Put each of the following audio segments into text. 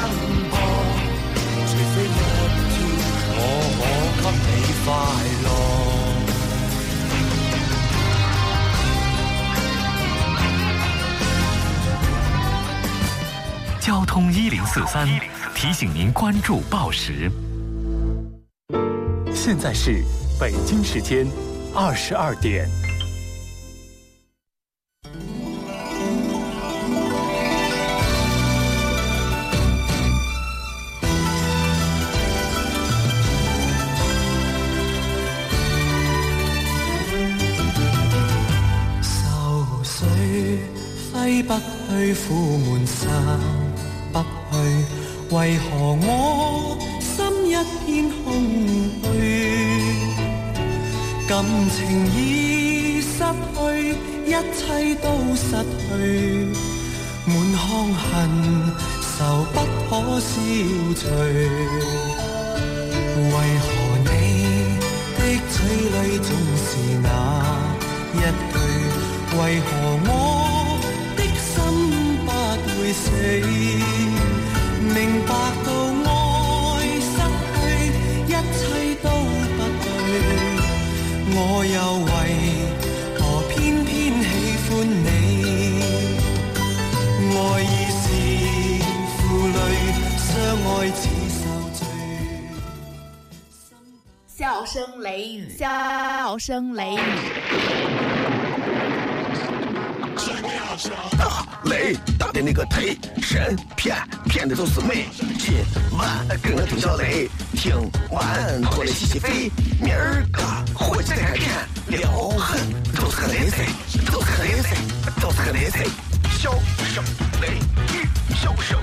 奔波，除非一天我可给你快乐。交通一零四三提醒您关注报时。现在是北京时间二十二点。不去，苦闷散不去，为何我心一片空虚？感情已失去，一切都失去，满腔恨愁不可消除。为何你的嘴里總是那一句？為何我會死？明白到愛失去，一切都不對。我又為何偏偏喜歡你？愛已是負累，相愛似受罪。笑声雷雨，笑声雷雨。雷打的那个忒神骗，骗的都是美。今晚跟我听小雷，听完过来洗洗肺。明儿个回去再开店，撩狠都是个雷菜，都是个雷菜，都是个雷菜。笑声雷雨，笑声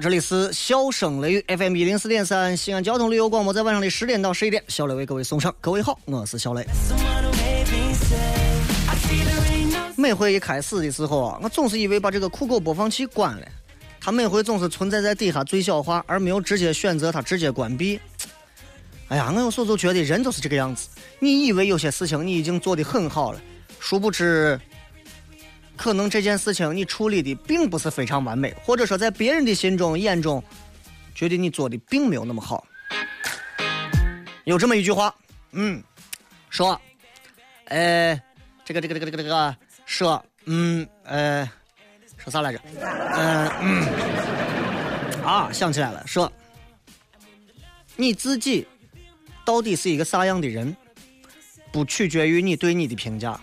这里是笑声雷雨 FM 一零四点三西安交通旅游广播，在晚上的十点到十一点，小雷为各位送上。各位好，我是小雷。每回一开始的时候啊，我总是以为把这个酷狗播放器关了，它每回总是存在在底下最小化，而没有直接选择它直接关闭。哎呀，我有时候就觉得人就是这个样子。你以为有些事情你已经做得很好了，殊不知，可能这件事情你处理的并不是非常完美，或者说在别人的心中眼中，觉得你做的并没有那么好。有这么一句话，嗯，说，呃，这个这个这个这个这个说，嗯，呃，说啥来着？嗯、嗯，啊，想起来了，说你自己到底是一个啥样的人，不取决于你对你的评价，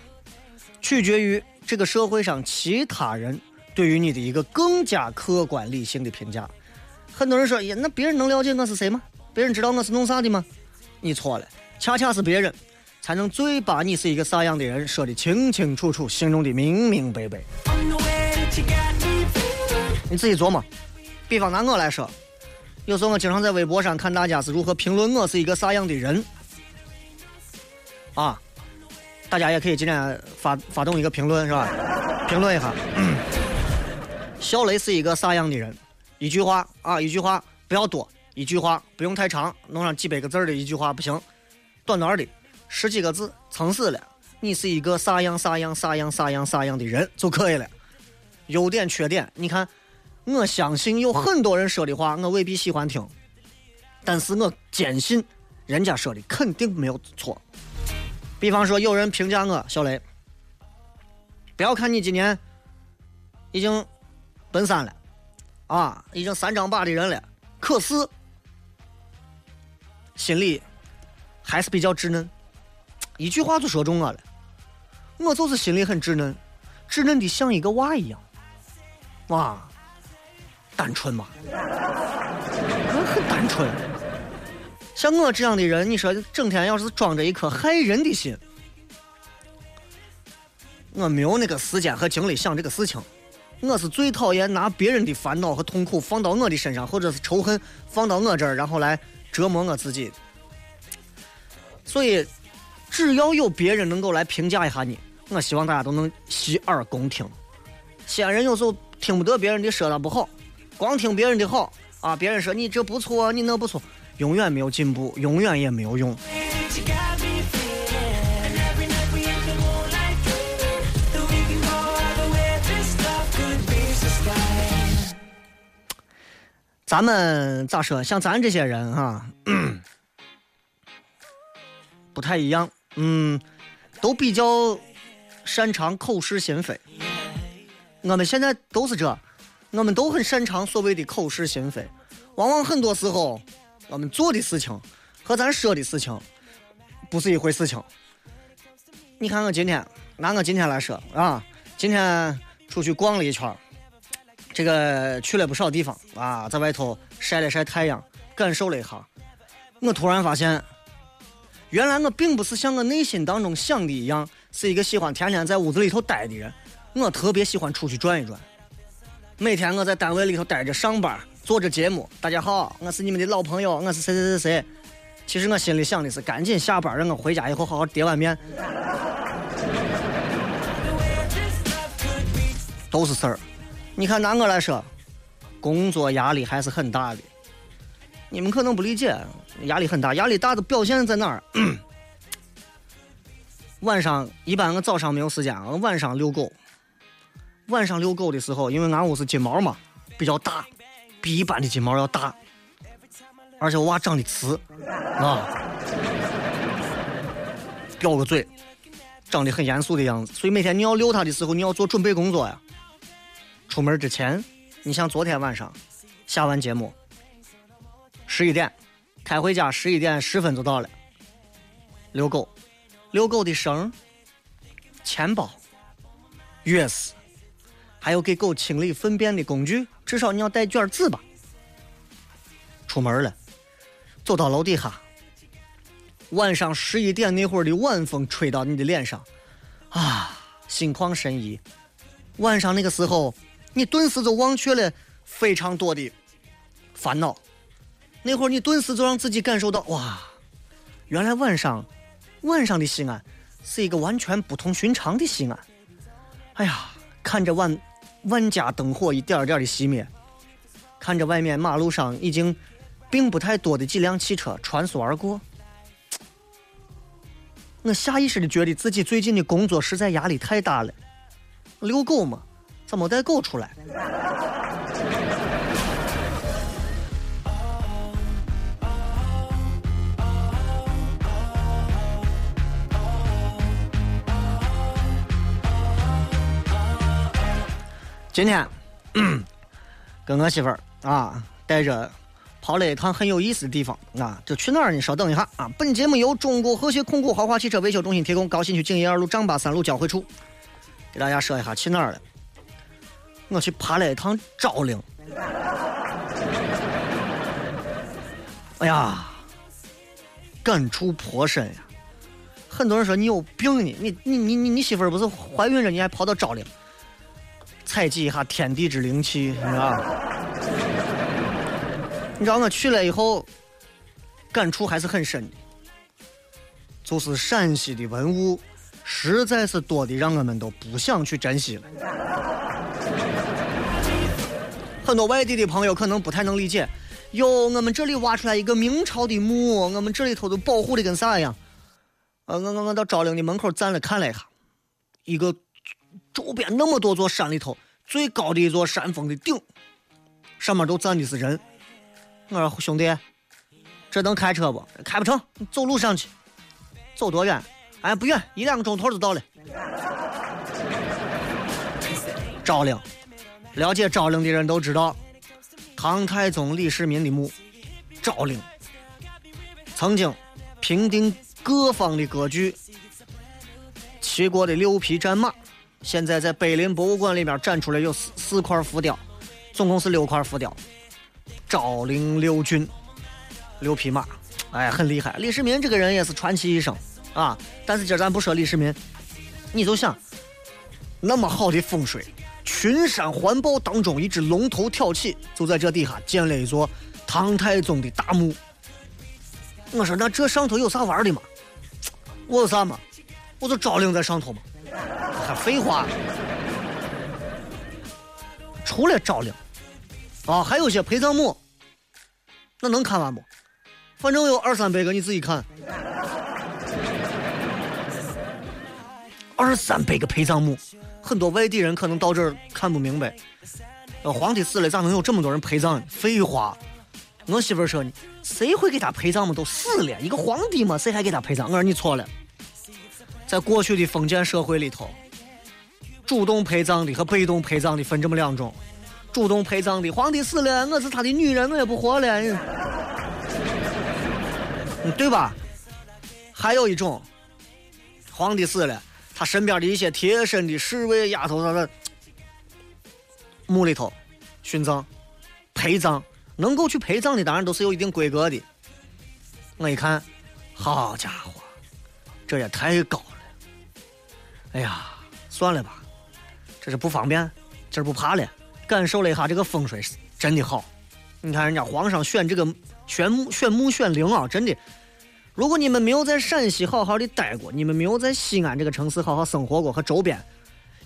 取决于这个社会上其他人对于你的一个更加客观理性的评价。很多人说，呀，那别人能了解我是谁吗？别人知道我是弄啥的吗？你错了，恰恰是别人才能最把你是一个啥样的人说的清清楚楚，形容的明明白白。你自己琢磨。比方拿我来说，有时候我经常在微博上看大家是如何评论我是一个啥样的人，啊，大家也可以今天发发动一个评论是吧？评论一下，小雷是一个啥样的人？一句话啊，一句话不要多，一句话不用太长，弄上几百个字的一句话不行，短短的十几个字，撑死了。你是一个啥样啥样啥样啥样啥样的人就可以了。优点缺点，你看，我相信有很多人说的话，我未必喜欢听，但是我坚信人家说的肯定没有错。比方说，有人评价我小雷，不要看你今年已经奔三了，啊，已经三张把的人了，可是心里还是比较稚嫩，一句话就说中我了。我就是心里很稚嫩，稚嫩的像一个娃一样，哇，单纯嘛，我很单纯。像我这样的人，你说整天要是装着一颗害人的心，我没有那个时间和精力想这个事情。我是最讨厌拿别人的烦恼和痛苦放到我的身上，或者是仇恨放到我这儿，然后来折磨我自己。所以，只要有别人能够来评价一下你，我希望大家都能洗耳恭听。西安人有时候听不得别人的说他不好，光听别人的好啊！别人说你这不错，你那不错，永远没有进步，永远也没有用。咱们咋说？像咱这些人哈，不太一样。嗯，都比较擅长口是心非。我们现在都是这，我们都很擅长所谓的口是心非。往往很多时候，我们做的事情和咱说的事情不是一回事情。你看我今天，拿我今天来说啊，今天出去逛了一圈这个去了不少地方啊，在外头晒了晒太阳，感受了一下。我突然发现，原来我并不是像我内心当中想的一样，是一个喜欢天天在屋子里头待的人。我特别喜欢出去转一转。每天我在单位里头待着上班，做着节目。大家好，我是你们的老朋友，我是谁谁谁谁。其实我心里想的是，赶紧下班，让我回家以后好好叠碗面。都是事儿。你看，拿我来说，工作压力还是很大的。你们可能不理解，压力很大，压力大的表现在哪儿？晚上一般我早上没有时间，我晚上遛狗。晚上遛狗的时候，因为俺屋是金毛嘛，比较大，比一般的金毛要大，而且我娃长得瓷啊，叼个嘴，长得很严肃的样子，所以每天你要遛它的时候，你要做准备工作呀。出门之前，你像昨天晚上下完节目，十一点开回家，十一点十分就到了。遛狗，遛狗的绳、钱包、钥匙，还有给狗清理粪便的工具，至少你要带卷纸吧。出门了，走到楼底下，晚上十一点那会儿的晚风吹到你的脸上，啊，心旷神怡。晚上那个时候。你顿时就忘却了非常多的烦恼，那会儿你顿时就让自己感受到哇，原来晚上晚上的西安是一个完全不同寻常的西安。哎呀，看着晚万家灯火一点点的熄灭，看着外面马路上已经并不太多的几辆汽车穿梭而过，我下意识的觉得自己最近的工作实在压力太大了，遛狗嘛。怎么带狗出来？今天 跟我媳妇儿啊，带着跑了一趟很有意思的地方啊，就去哪儿呢？稍等一下啊！本节目由中国和谐控股豪华汽车维修中心提供，高新区景业二路张八三路交汇处，给大家说一下去哪儿了。我去爬了一趟昭陵，哎呀，感触颇深呀！很多人说你有病呢，你你你你你媳妇儿不是怀孕了，你还跑到昭陵采集一下天地之灵气，你知道？你知道我去了以后，感触还是很深的，就是陕西的文物实在是多的，让我们都不想去珍惜了。很多外地的朋友可能不太能理解，哟，我们这里挖出来一个明朝的墓，我们这里头都保护的跟啥一样？呃，我我我到昭陵的门口站了看了一下，一个周边那么多座山里头最高的一座山峰的顶，上面都站的是人。我说兄弟，这能开车不？开不成，你走路上去。走多远？哎，不远，一两个钟头就到了。昭陵。了解昭陵的人都知道，唐太宗李世民的墓，昭陵，曾经平定各方的割据，齐国的六匹战马，现在在碑林博物馆里面展出来有四四块浮雕，总共是六块浮雕。昭陵六骏，六匹马，哎，很厉害。李世民这个人也是传奇一生啊。但是今儿咱不说李世民，你就想，那么好的风水，群山环抱当中，一只龙头挑起，就在这底下建了一座唐太宗的大墓。我说那这上头有啥玩的吗？我有啥嘛？我就昭陵在上头嘛。还废话。除了昭陵。啊，还有些陪葬墓，那能看完不？反正有二三百个，你自己看。二三百个陪葬墓，很多外地人可能到这儿看不明白。呃，皇帝死了，咋能有这么多人陪葬呢？废话，我媳妇说呢，谁会给他陪葬嘛？都死了，一个皇帝嘛，谁还给他陪葬？我说你错了，在过去的封建社会里头，主动陪葬的和被动陪葬的分这么两种。主动陪葬的皇帝死了，我是他的女人，我也不活了，对吧？还有一种，皇帝死了，他身边的一些贴身的侍卫丫头，啥的墓里头殉葬、陪葬，能够去陪葬的，当然都是有一定规格的。我一看，好家伙，这也太高了！哎呀，算了吧，这是不方便，今儿不爬了。感受了一下这个风水是真的好，你看人家皇上选这个选墓选墓选陵啊，真的。如果你们没有在陕西好好的待过，你们没有在西安这个城市好好生活过和周边，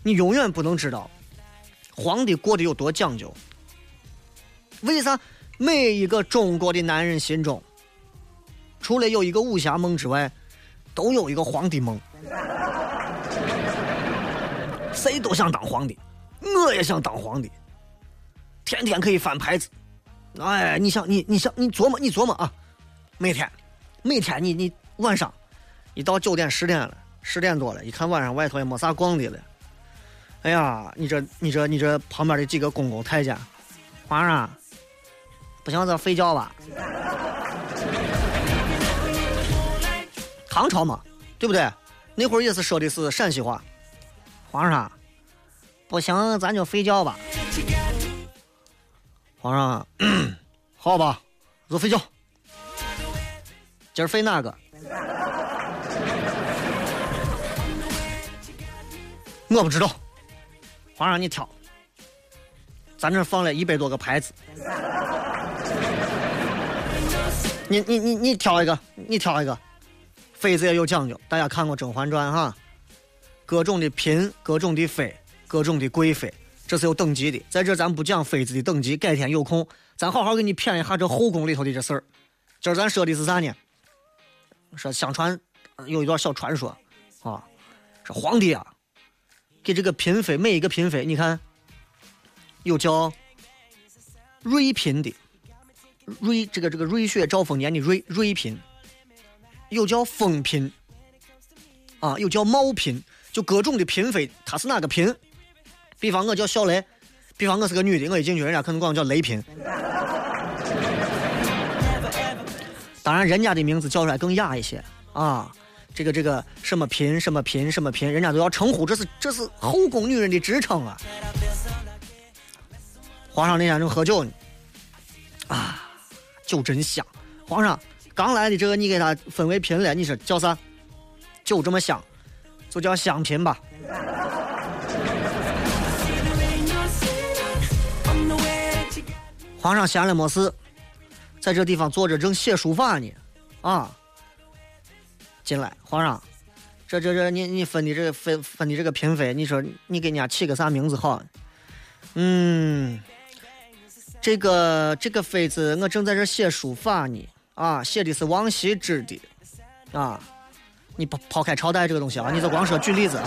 你永远不能知道皇帝过得有多讲究。为啥每一个中国的男人心中，除了有一个武侠梦之外，都有一个皇帝梦？谁都想当皇帝，我也想当皇帝。天天可以翻牌子，哎，你想你你想你琢磨你琢磨啊，每天每天你你晚上一到九点十点了十点多了，一看晚上外头也没啥逛的了，哎呀，你这你这你这旁边的几个公公太监，皇上，不行，咱睡觉吧。唐朝嘛，对不对？那会儿也是说的是陕西话，皇上，不行，咱就睡觉吧。皇上，好吧，就睡觉。今儿睡哪个？我不知道。皇上，你挑。咱这放了一百多个牌子。你你你你挑一个，你挑一个。妃子也有讲究，大家看过《甄嬛传》哈？各种的嫔，各种的妃，各种的贵妃。这是有等级的，在这咱不讲妃子的等级，改天有空咱好好给你谝一下这后宫里头的这事儿。今儿咱说的是啥呢？说相传有一段小传说啊，说皇帝啊给这个嫔妃每一个嫔妃，你看有叫瑞嫔的，瑞这个这个瑞雪兆丰年的瑞瑞嫔，有叫丰嫔啊，有叫茂嫔，就各种的嫔妃，她是哪个嫔？比方我叫小雷，比方我是个女的，我一进去，人家可能管我叫雷嫔。当然，人家的名字叫出来更雅一些啊。这个这个什么嫔什么嫔什么嫔，人家都要称呼，这是这是后宫女人的职称啊。皇上那天正喝酒呢，啊，酒真香。皇上刚来的这个，你给他分为嫔了，你说叫啥？酒这么香，就叫香嫔吧。皇上闲了没事，在这地方坐着正写书法呢，啊，进来，皇上，这这这，你你分的这个分分的这个嫔妃，你说你给人家起个啥名字好？嗯，这个这个妃子，我正在这写书法呢，啊，写的是王羲之的，啊，你抛抛开朝代这个东西啊，你就光说举例子，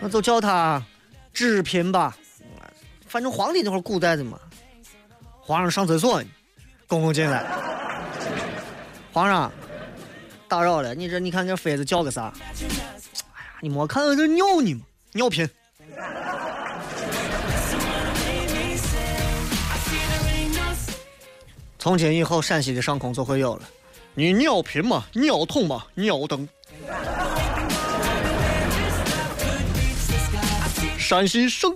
那就叫他芷嫔吧。反正皇帝那会儿古代的嘛，皇上上厕所，公公进来，皇上打扰了，你这你看这妃子叫个啥？哎呀，你没看这尿呢吗？尿频。从今以后，陕西的上空就会有了，你尿频吗？尿痛吗？尿等。山西省。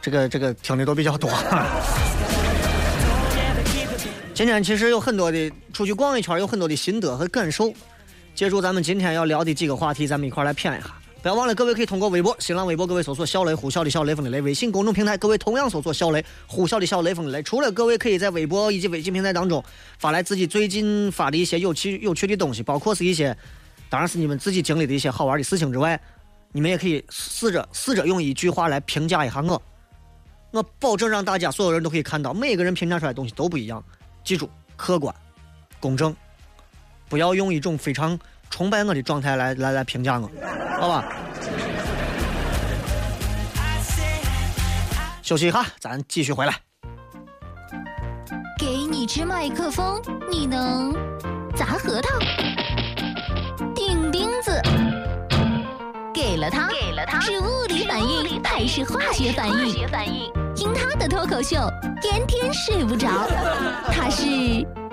这个这个听的都比较多。今天其实有很多的出去逛一圈，有很多的心得和感受。借助咱们今天要聊的几个话题，咱们一块来谝一下。不要忘了，各位可以通过微博、新浪微博，各位搜索“小雷”“呼啸的小雷锋的雷”；微信公众平台，各位同样搜索“小雷”“呼啸的小雷锋的雷”。除了各位可以在微博以及微信平台当中发来自己最近发的一些有趣有趣的东西，包括是一些，当然是你们自己经历的一些好玩的事情之外，你们也可以试着试着用一句话来评价一下我。我保证让大家所有人都可以看到，每个人评价出来的东西都不一样。记住，客观、公正，不要用一种非常崇拜我的状态来来来评价我，好吧？休息一下，咱继续回来。给你支麦克风，你能砸核桃、钉钉子？给了他，给了他，是物理反应还是化学反应？听他的脱口秀，天天睡不着。他是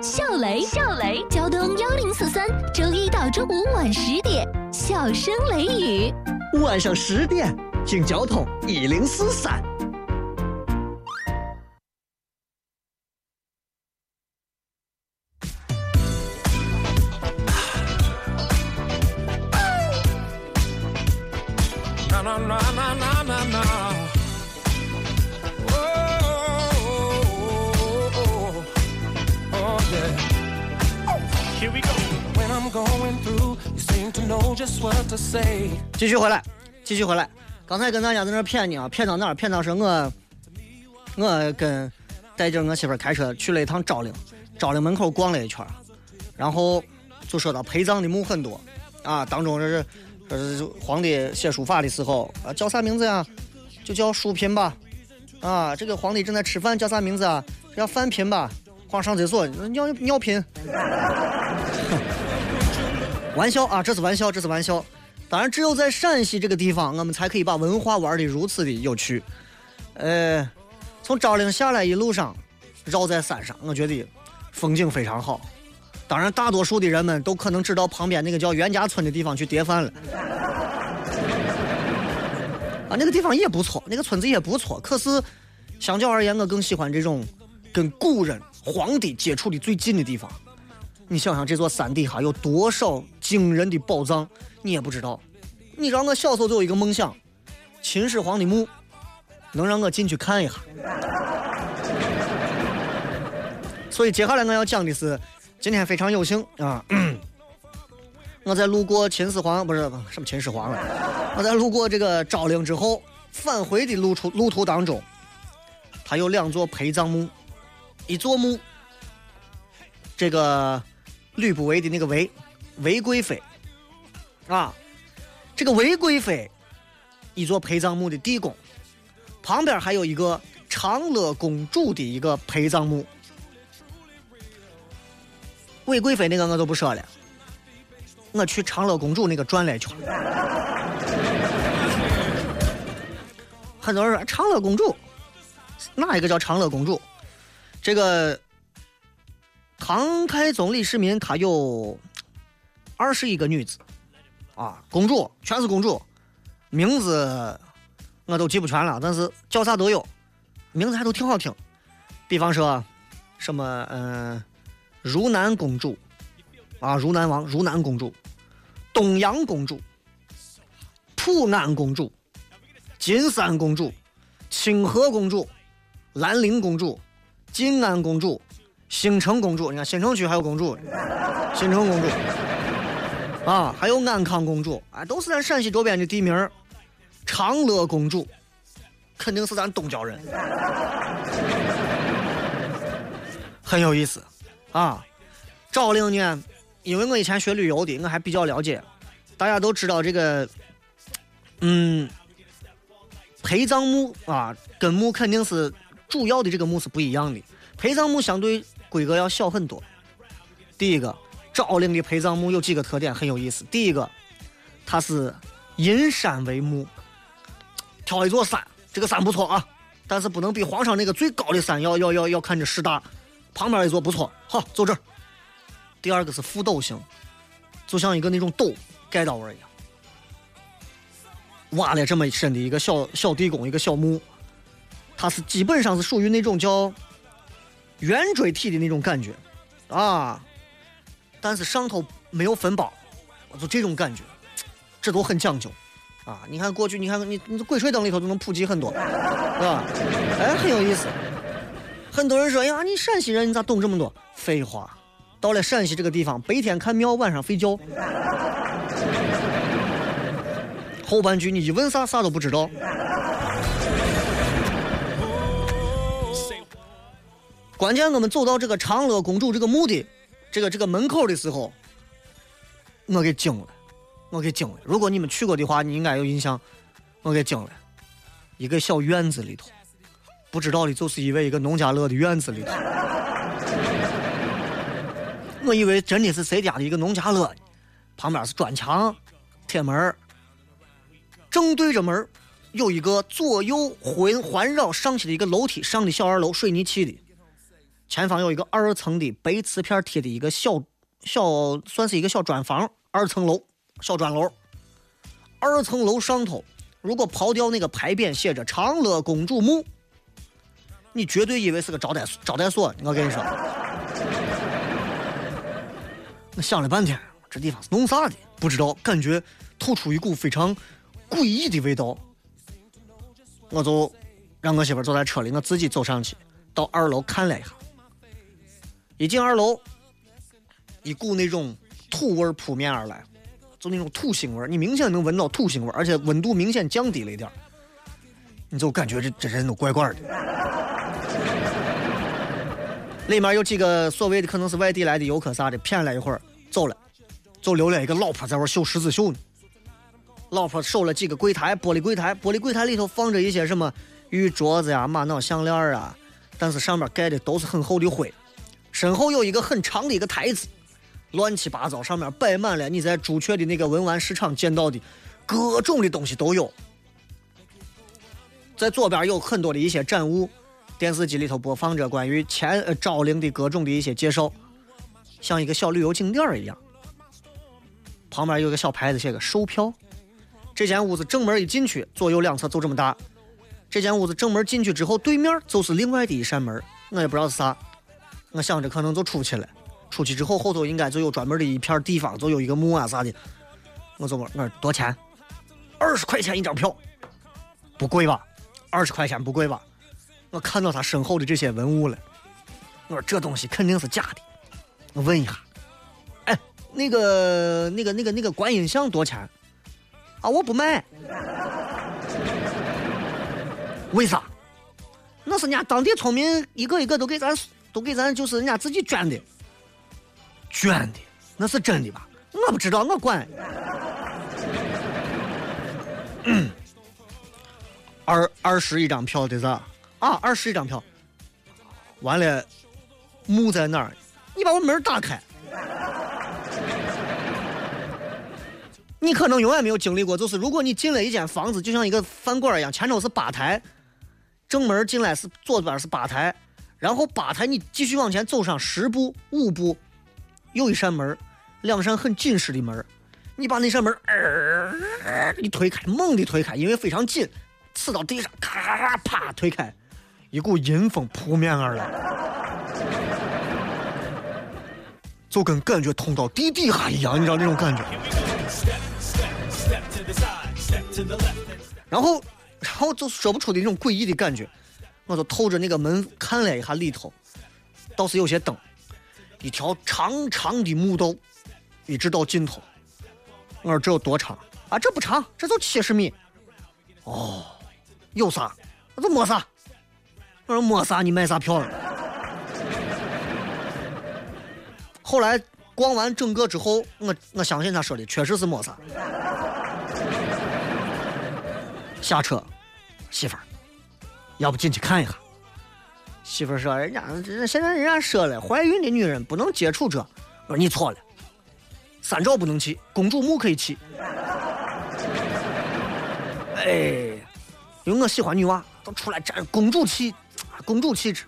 笑雷，笑雷，交通幺零四三，周一到周五晚十点，笑声雷雨。晚上十点听交通一零四三。继续回来，继续回来。刚才跟大家在那谝呢啊，谝到哪儿？谝到是我，我跟带着我媳妇开车去了一趟昭陵，昭陵门口逛了一圈，然后就说到陪葬的墓很多啊，当中这是，这是皇帝写书法的时候啊，叫啥名字呀？就叫书嫔吧。啊，这个皇帝正在吃饭，叫啥名字啊？叫饭嫔吧。皇上厕所尿尿频。玩笑啊，这是玩笑，这是玩笑。当然，只有在陕西这个地方，我们才可以把文化玩的如此的有趣。呃，从昭陵下来一路上，绕在山上，我觉得风景非常好。当然，大多数的人们都可能知道旁边那个叫袁家村的地方去叠饭了。啊，那个地方也不错，那个村子也不错。可是，相较而言，我更喜欢这种跟古人、皇帝接触的最近的地方。你想想，这座山底下有多少惊人的宝藏，你也不知道。你让我小时候就有一个梦想，秦始皇的墓，能让我进去看一下。所以接下来我要讲的是，今天非常有幸啊，我在路过秦始皇不是什么秦始皇了，我在路过这个昭陵之后，返回的路途路途当中，它有两座陪葬墓，一座墓，这个吕不韦的那个韦，韦贵妃，啊，这个韦贵妃，一座陪葬墓的地宫，旁边还有一个长乐公主的一个陪葬墓。韦贵妃那个我就不说了，我去长乐公主那个转了一圈。很多人说长乐公主，哪一个叫长乐公主？这个唐太宗李世民他有二十一个女子，啊，公主全是公主，名字我都记不全了，但是叫啥都有，名字还都挺好听。比方说，什么嗯。如南公主，啊，如南王、如南公主，东阳公主，普安公主，金山公主，清河公主，兰陵公主，晋安公主，兴城公主。你看新城区还有公主，新城公主，啊，还有安康公主，啊，都是咱陕西周边的地名。长乐公主，肯定是咱东郊人，很有意思。啊，昭陵呢？因为我以前学旅游的，我还比较了解。大家都知道这个，嗯，陪葬墓啊，跟墓肯定是主要的这个墓是不一样的。陪葬墓相对规格要小很多。第一个，昭陵的陪葬墓有几个特点很有意思。第一个，它是阴山为墓，挑一座山，这个山不错啊，但是不能比皇上那个最高的山要要要要看着势大。旁边一座不错，好，走这儿。第二个是覆斗形，就像一个那种斗盖到位一样，挖了这么深的一个小小地宫，一个小墓，它是基本上是属于那种叫圆锥体的那种感觉啊，但是上头没有分包，就这种感觉，这都很讲究啊。你看过去，你看你你鬼吹灯里头都能普及很多，是吧？哎，很有意思。很多人说呀，你陕西人你咋懂这么多？废话，到了陕西这个地方，白天看庙，晚上睡觉。后半句你一问啥啥都不知道。关键我们走到这个长乐公主这个墓的这个这个门口的时候，我给惊了，我给惊了。如果你们去过的话，你应该有印象。我给惊了，一个小院子里头，不知道的就是以为一个农家乐的院子里头。我以为真的是谁家的一个农家乐，旁边是砖墙、铁门正对着门有一个左右环环绕上去的一个楼梯，上的小二楼，水泥砌的。前方有一个二层的白瓷片贴的一个小小，算是一个小砖房，二层楼，小砖楼。二层楼上头，如果刨掉那个牌匾，写着“长乐公主墓”，你绝对以为是个招待招待所。我跟你说，我想了半天，这地方是弄啥的？不知道，感觉透出一股非常诡异的味道。我就让我媳妇坐在车里，我自己走上去，到二楼看了一下。一进二楼，一股那种土味扑面而来，就那种土腥味你明显能闻到土腥味而且温度明显降低了一点你就感觉这这人都怪怪的。里面有几个所谓的可能是外地来的游客啥的，骗了一会儿走了，就留了一个老婆在那绣十字绣呢。老婆守了几个柜台，玻璃柜台，玻璃柜台里头放着一些什么玉镯子呀、玛瑙项链啊，但是上面盖的都是很厚的灰。身后有一个很长的一个台子，乱七八糟，上面摆满了你在朱雀的那个文玩市场见到的各种的东西都有。在左边有很多的一些展物，电视机里头播放着关于前呃昭陵的各种的一些介绍，像一个小旅游景点一样。旁边有个小牌子，写个售票。这间屋子正门一进去，左右两侧就这么大。这间屋子正门进去之后，对面就是另外的一扇门，我也不知道是啥。我想着可能就出去了，出去之后后头应该就有专门的一片地方，就有一个墓啊啥的。我就问，我说多少钱？二十块钱一张票，不贵吧？二十块钱不贵吧？我看到他身后的这些文物了，我说这东西肯定是假的。我问一下，哎，那个那个那个那个观音像多钱？啊，我不卖，为啥？那是人家当地村民一个一个都给咱，都给咱，就是人家自己捐的，捐的，那是真的吧？我不知道，我管。二二十一张票的咋？啊，二十一张票。完了，墓在哪儿？你把我门打开。你可能永远没有经历过，就是如果你进了一间房子，就像一个饭馆一样，前头是吧台，正门进来是左边是吧台，然后吧台你继续往前走上十步五步，有一扇门，两扇很紧实的门，你把那扇门呃你推开，猛地推开，因为非常紧，刺到地上，咔咔咔啪推开，一股阴风扑面而来，就跟感觉通到地底下一样，你知道那种感觉。然后，然后就说不出的那种诡异的感觉，我就透着那个门看了一下里头，倒是有些灯，一条长长的木道，一直到尽头。我说这有多长啊？这不长，这就七十米。哦，有啥？那就没啥。我说没啥，你买啥票了？后来逛完整个之后，我我相信他说的确实是没啥。下车，媳妇儿，要不进去看一下？媳妇说：“人家现在人家说了，怀孕的女人不能接触这。”我说：“你错了，三兆不能去，公主墓可以去。”哎，因为我喜欢女娃，都出来沾公主气，公主气质。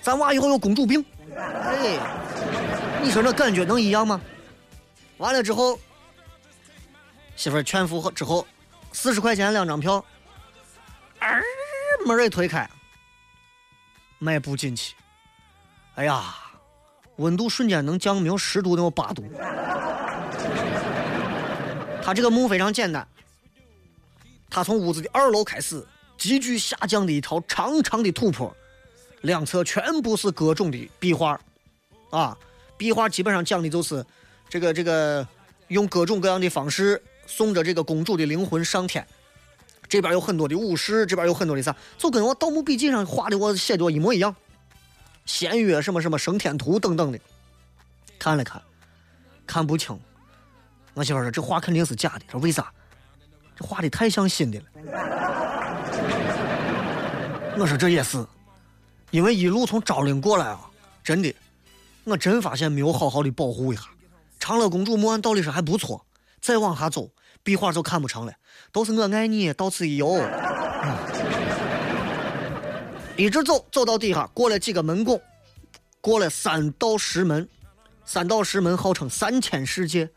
咱娃以后有公主病。哎，你说那感觉能一样吗？完了之后，媳妇儿全付之后，四十块钱两张票，儿门一推开，迈步进去，哎呀，温度瞬间能降没有十度，能有八度。他这个墓非常简单，他从屋子的二楼开始，急剧下降的一条长长的土坡，两侧全部是各种的壁画，啊，壁画基本上讲的就是这个这个用各种各样的方式送着这个公主的灵魂上天。这边有很多的武士，这边有很多的啥，就跟我《盗墓笔记》上画的我写的一模一样，仙乐什么什么升天图等等的，看了看，看不清。我媳妇说：“这画肯定是假的。”说：“为啥？这画的太像新的了。”我说：“这也是，因为一路从昭陵过来啊，真的，我真发现没有好好的保护一下。长乐公主墓按道理说还不错，再往下走，壁画就看不成了，都是我爱你，到此一游。一直走，走到底下，过了几个门拱，过了三道石门，三道石门号称三千世界。”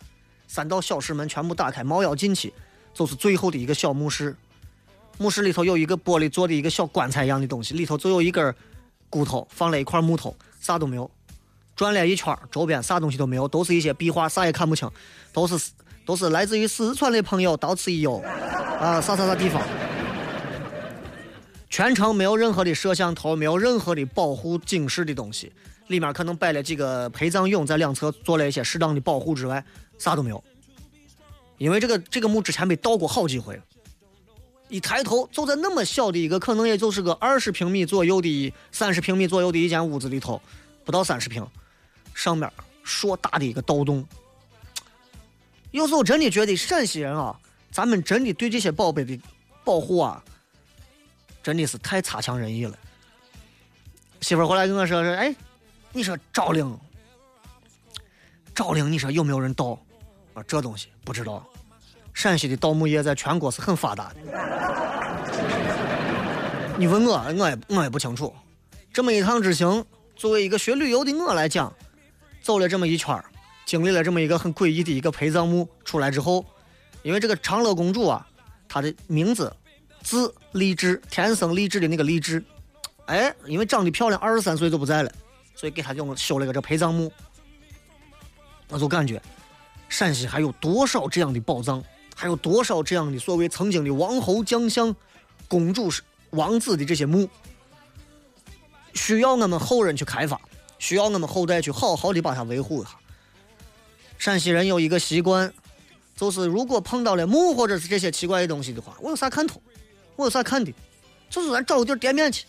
三道小石门全部打开，猫妖进去，就是最后的一个小墓室。墓室里头有一个玻璃做的一个小棺材一样的东西，里头就有一根骨头，放了一块木头，啥都没有。转了一圈，周边啥东西都没有，都是一些壁画，啥也看不清，都是都是来自于四川的朋友到此一游啊，啥啥啥地方。全程没有任何的摄像头，没有任何的保护警示的东西，里面可能摆了几个陪葬俑，在两侧做了一些适当的保护之外。啥都没有，因为这个这个墓之前被盗过好几回。一抬头，就在那么小的一个，可能也就是个二十平米左右的、三十平米左右的一间屋子里头，不到三十平，上面硕大的一个盗洞。有时候真的觉得陕西人啊，咱们真的对这些宝贝的保护啊，真的是太差强人意了。媳妇儿回来跟我说说，哎，你说昭陵，昭陵，你说有没有人盗？啊，这东西不知道。陕西的盗墓业在全国是很发达的。你问我，我也我也不清楚。这么一趟之行，作为一个学旅游的我来讲，走了这么一圈儿经历了这么一个很诡异的一个陪葬墓，出来之后，因为这个长乐公主啊，她的名字字丽质，天生丽质的那个丽质，哎，因为长得漂亮，二十三岁就不在了，所以给她就修了个这陪葬墓。我就感觉，陕西还有多少这样的宝藏？还有多少这样的所谓曾经的王侯将相、公主、王子的这些墓，需要我们后人去开发，需要我们后代去好好的把它维护一下。陕西人有一个习惯，就是如果碰到了墓或者是这些奇怪的东西的话，我有啥看头？我有啥看的？就是咱找个地儿垫面去。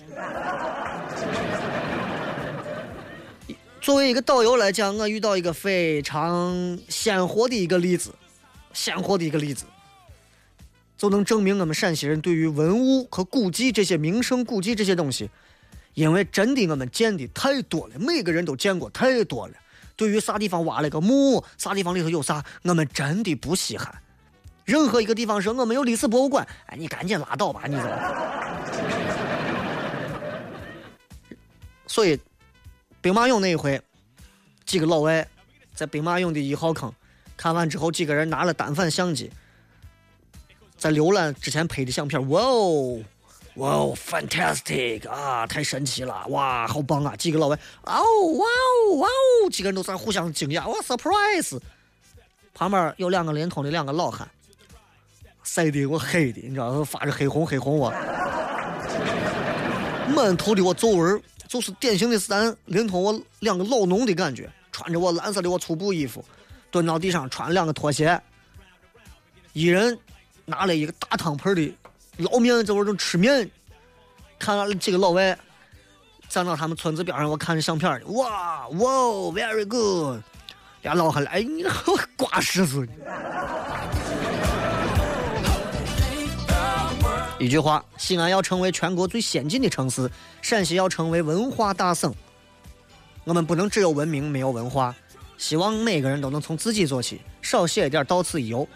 作为一个导游来讲，我遇到一个非常鲜活的一个例子，鲜活的一个例子，就能证明我们陕西人对于文物和古迹这些名胜古迹这些东西，因为真的我们见的太多了，每个人都见过太多了。对于啥地方挖了个墓，啥地方里头有啥，我们真的不稀罕。任何一个地方说我们有历史博物馆，哎，你赶紧拉倒吧，你这。所以。兵马俑那一回，几个老外在兵马俑的一号坑看完之后，几个人拿了单反相机，在浏览之前拍的相片。哇哦，哇哦，fantastic 啊，太神奇了！哇，好棒啊！几个老外，哦，哇哦，哇哦，几个人都在互相惊讶。哇，surprise！旁边有两个灵通的两个老汉，晒的我黑的，你知道，发着黑红黑红我，满头的我皱纹。就是典型的是咱临潼我两个老农的感觉，穿着我蓝色的我粗布衣服，蹲到地上穿两个拖鞋，一人拿了一个大汤盆的捞面，这会儿正吃面，看到几个老外站到他们村子边上，我看着相片哇哇，very good，俩老汉来，你挂石子。一句话，西安要成为全国最先进的城市，陕西要成为文化大省。我们不能只有文明没有文化。希望每个人都能从自己做起，少写一点到此一游，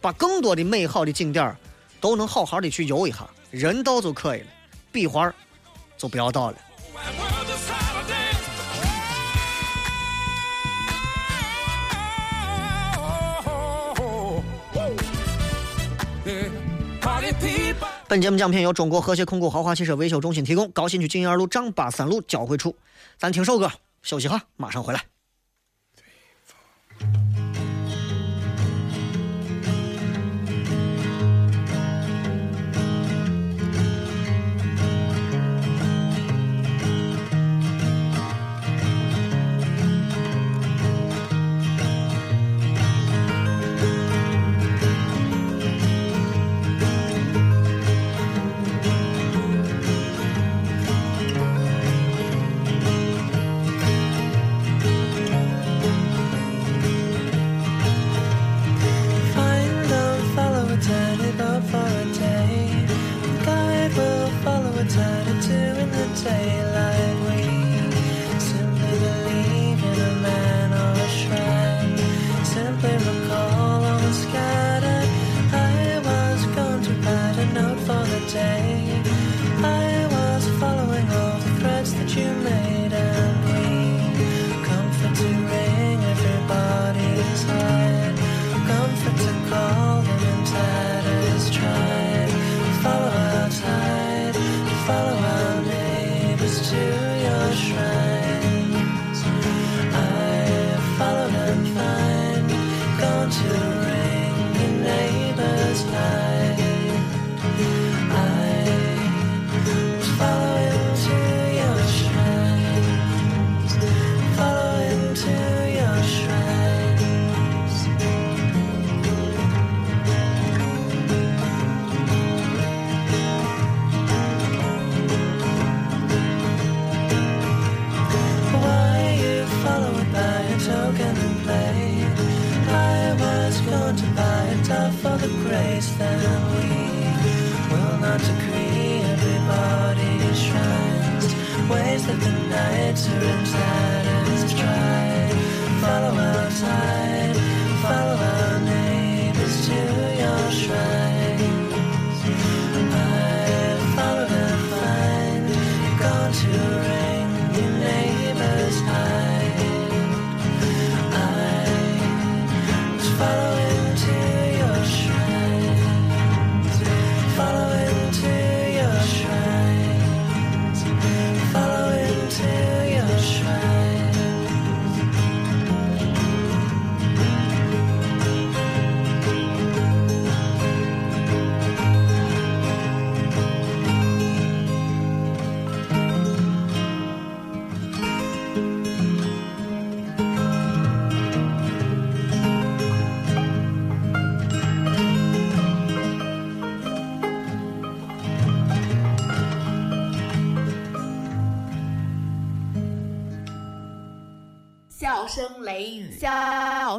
把更多的美好的景点儿都能好好的去游一下，人到就可以了，壁画就不要到了。本节目奖品由中国和谐控股豪华汽车维修中心提供，高新区金鹰二路张八三路交汇处。咱听首歌，休息哈，马上回来。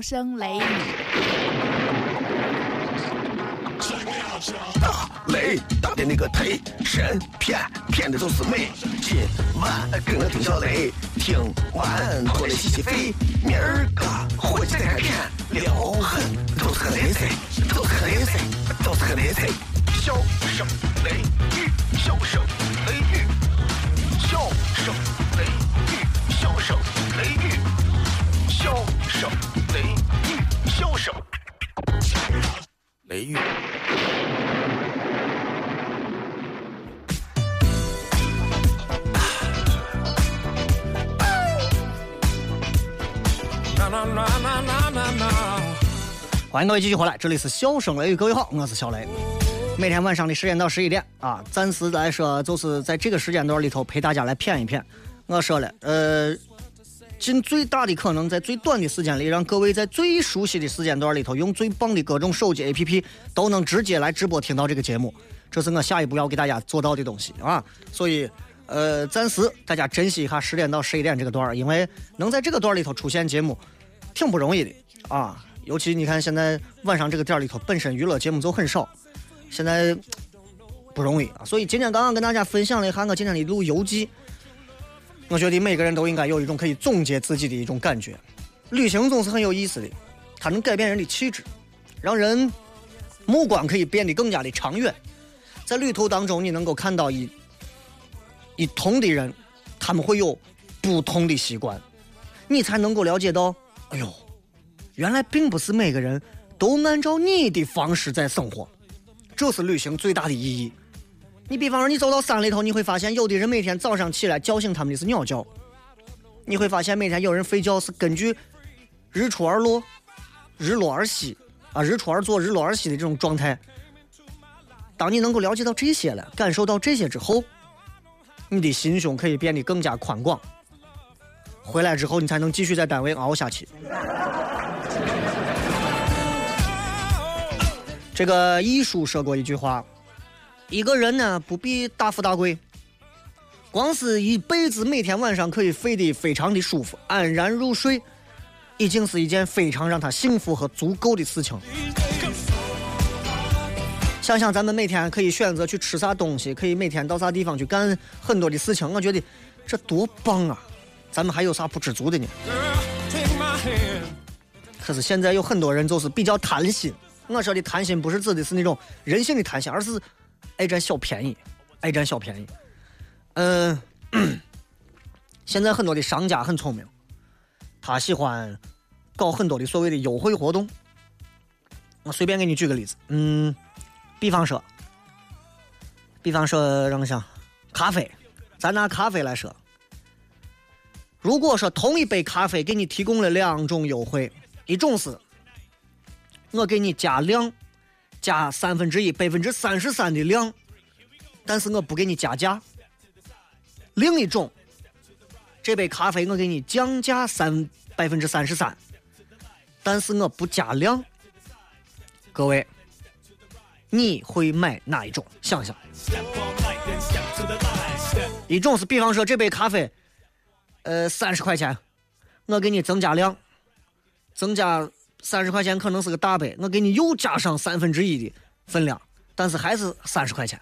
声雷雨。大雷打的那个忒神骗骗的就是美。今晚跟我听小雷，听完过来洗洗肺。明儿欢迎各位继续回来，这里是笑声雷雨，各位好，我是小雷。每天晚上的十点到十一点啊，暂时来说就是在这个时间段里头陪大家来骗一骗。我说了，呃。尽最大的可能，在最短的时间里，让各位在最熟悉的时间段里头，用最棒的各种手机 APP 都能直接来直播听到这个节目。这是我下一步要给大家做到的东西啊！所以，呃，暂时大家珍惜一下十点到十一点这个段儿，因为能在这个段里头出现节目，挺不容易的啊。尤其你看，现在晚上这个点里头，本身娱乐节目就很少，现在不容易啊。所以今天刚刚跟大家分享了一下我今天的一路游记。我觉得每个人都应该有一种可以总结自己的一种感觉。旅行总是很有意思的，它能改变人的气质，让人目光可以变得更加的长远。在旅途当中，你能够看到一一同的人，他们会有不同的习惯，你才能够了解到，哎呦，原来并不是每个人都按照你的方式在生活。这是旅行最大的意义。你比方说，你走到山里头，你会发现有的人每天早上起来叫醒他们的是鸟叫，你会发现每天有人睡觉是根据日出而落、日落而息啊，日出而作、日落而息的这种状态。当你能够了解到这些了，感受到这些之后，你的心胸可以变得更加宽广。回来之后，你才能继续在单位熬下去。这个一书说过一句话：一个人呢，不必大富大贵，光是一辈子每天晚上可以睡得非常的舒服、安然入睡，已经是一件非常让他幸福和足够的事情。想想咱们每天可以选择去吃啥东西，可以每天到啥地方去干很多的事情，我觉得这多棒啊！咱们还有啥不知足的呢？可是现在有很多人就是比较贪心。我说的贪心不是指的是那种人性的贪心，而是爱占小便宜，爱占小便宜。嗯，现在很多的商家很聪明，他喜欢搞很多的所谓的优惠活动。我随便给你举个例子，嗯，比方说，比方说让我想，咖啡，咱拿咖啡来说，如果说同一杯咖啡给你提供了两种优惠，一种是。我给你加量，加三分之一，百分之三十三的量，但是我不给你加价。另一种，这杯咖啡我给你降价三百分之三十三，但是我不加量。各位，你会买哪一种？想想。一种是，比方说这杯咖啡，呃，三十块钱，我给你增加量，增加。三十块钱可能是个大杯，我给你又加上三分之一的分量，但是还是三十块钱。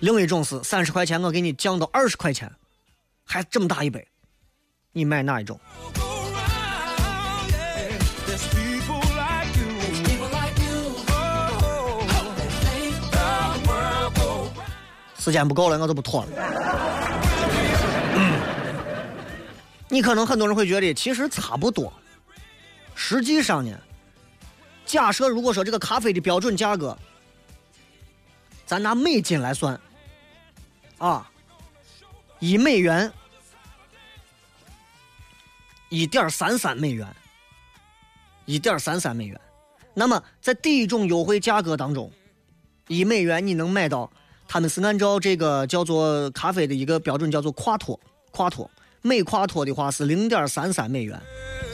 另一种是三十块钱，我给你降到二十块钱，还这么大一杯，你买哪一种？时间不够了，我就不拖了。你可能很多人会觉得，其实差不多。实际上呢，假设如果说这个咖啡的标准价格，咱拿美金来算，啊，一美元，一点三三美元，一点三三美元，那么在第一种优惠价格当中，一美元你能买到，他们是按照这个叫做咖啡的一个标准叫做夸托，夸托，每夸托的话是零点三三美元。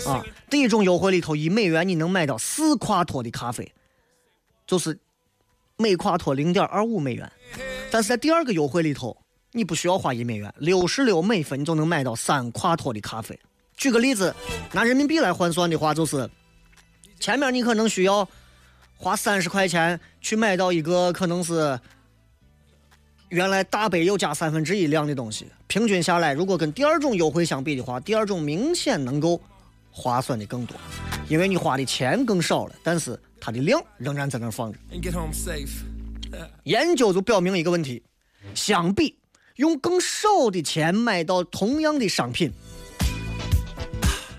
啊，第一种优惠里头，一美元你能买到四夸托的咖啡，就是每夸托零点二五美元。但是在第二个优惠里头，你不需要花一美元，六十六美分你就能买到三夸托的咖啡。举个例子，拿人民币来换算的话，就是前面你可能需要花三十块钱去买到一个可能是原来大杯又加三分之一量的东西，平均下来，如果跟第二种优惠相比的话，第二种明显能够。划算的更多，因为你花的钱更少了，但是它的量仍然在那放着。研究就表明一个问题：相比用更少的钱买到同样的商品，